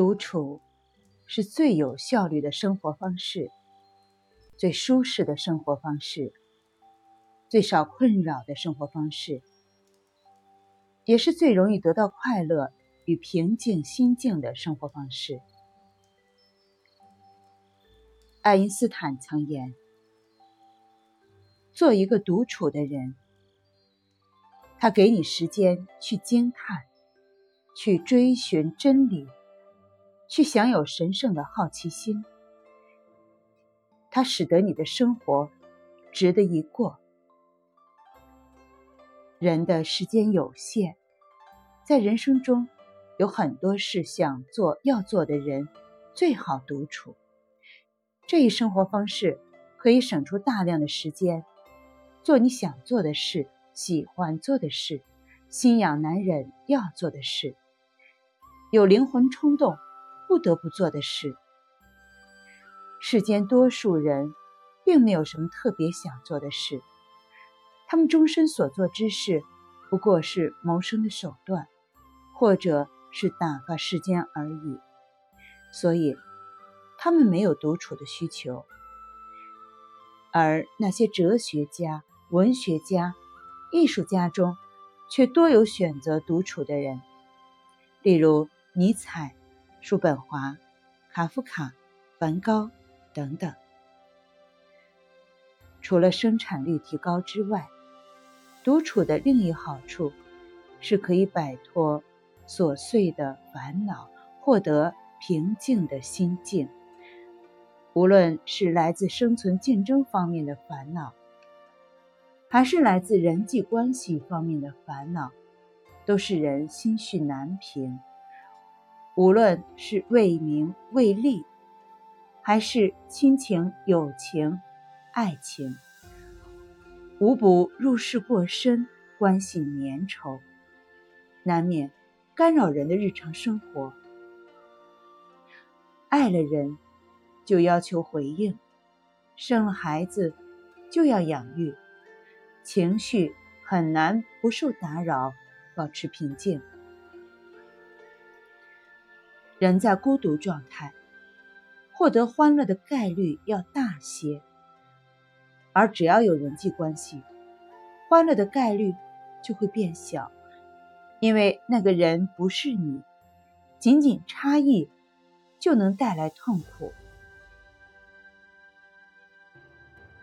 独处是最有效率的生活方式，最舒适的生活方式，最少困扰的生活方式，也是最容易得到快乐与平静心境的生活方式。爱因斯坦曾言：“做一个独处的人，他给你时间去惊叹，去追寻真理，去享有神圣的好奇心。它使得你的生活值得一过。人的时间有限，在人生中有很多事想做要做的人，最好独处。”这一生活方式可以省出大量的时间，做你想做的事、喜欢做的事、心痒难忍要做的事、有灵魂冲动不得不做的事。世间多数人并没有什么特别想做的事，他们终身所做之事不过是谋生的手段，或者是打发时间而已。所以。他们没有独处的需求，而那些哲学家、文学家、艺术家中，却多有选择独处的人，例如尼采、叔本华、卡夫卡、梵高等等。除了生产率提高之外，独处的另一好处是可以摆脱琐碎的烦恼，获得平静的心境。无论是来自生存竞争方面的烦恼，还是来自人际关系方面的烦恼，都是人心绪难平。无论是为名为利，还是亲情友情、爱情，无不入世过深，关系粘稠，难免干扰人的日常生活。爱了人。就要求回应，生了孩子就要养育，情绪很难不受打扰，保持平静。人在孤独状态，获得欢乐的概率要大些，而只要有人际关系，欢乐的概率就会变小，因为那个人不是你，仅仅差异就能带来痛苦。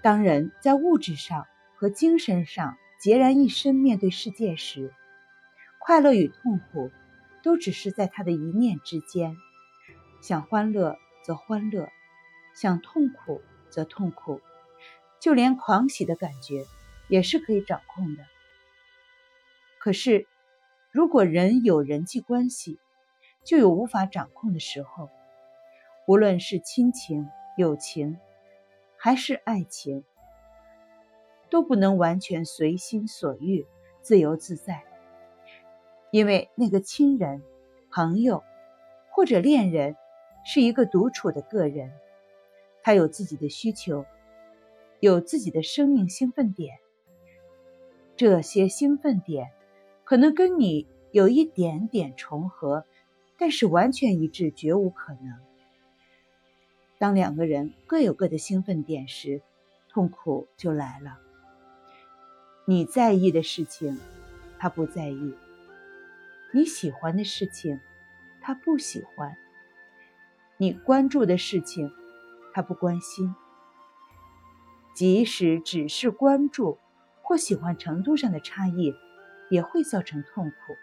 当人在物质上和精神上孑然一身面对世界时，快乐与痛苦都只是在他的一念之间。想欢乐则欢乐，想痛苦则痛苦，就连狂喜的感觉也是可以掌控的。可是，如果人有人际关系，就有无法掌控的时候，无论是亲情、友情。还是爱情，都不能完全随心所欲、自由自在，因为那个亲人、朋友或者恋人是一个独处的个人，他有自己的需求，有自己的生命兴奋点。这些兴奋点可能跟你有一点点重合，但是完全一致绝无可能。当两个人各有各的兴奋点时，痛苦就来了。你在意的事情，他不在意；你喜欢的事情，他不喜欢；你关注的事情，他不关心。即使只是关注或喜欢程度上的差异，也会造成痛苦。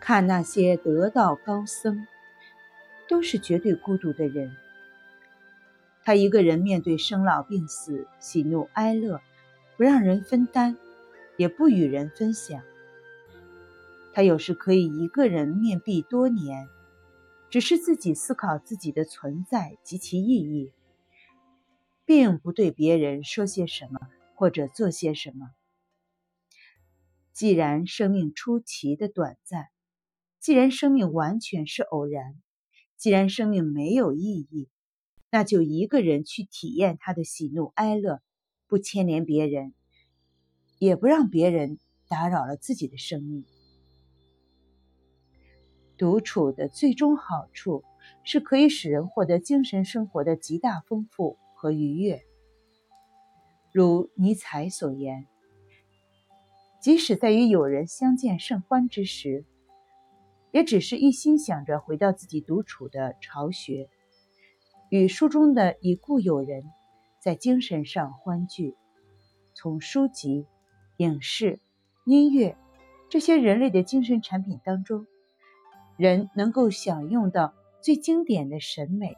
看那些得道高僧。都是绝对孤独的人。他一个人面对生老病死、喜怒哀乐，不让人分担，也不与人分享。他有时可以一个人面壁多年，只是自己思考自己的存在及其意义，并不对别人说些什么或者做些什么。既然生命出奇的短暂，既然生命完全是偶然。既然生命没有意义，那就一个人去体验他的喜怒哀乐，不牵连别人，也不让别人打扰了自己的生命。独处的最终好处是可以使人获得精神生活的极大丰富和愉悦。如尼采所言，即使在与友人相见甚欢之时，也只是一心想着回到自己独处的巢穴，与书中的已故友人在精神上欢聚。从书籍、影视、音乐这些人类的精神产品当中。人能够享用到最经典的审美，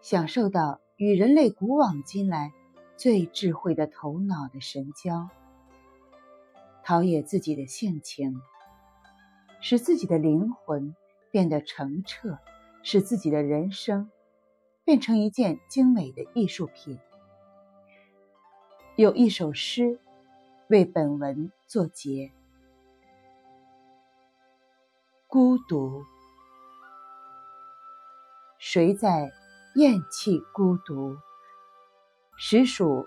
享受到与人类古往今来最智慧的头脑的神交，陶冶自己的性情，使自己的灵魂变得澄澈，使自己的人生变成一件精美的艺术品。有一首诗为本文作结。孤独，谁在厌弃孤独？实属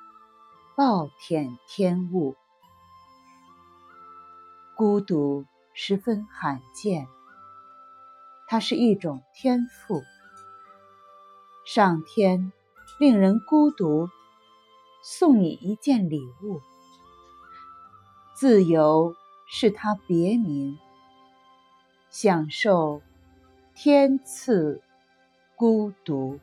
暴殄天物。孤独十分罕见，它是一种天赋。上天令人孤独，送你一件礼物。自由是他别名。享受天赐孤独。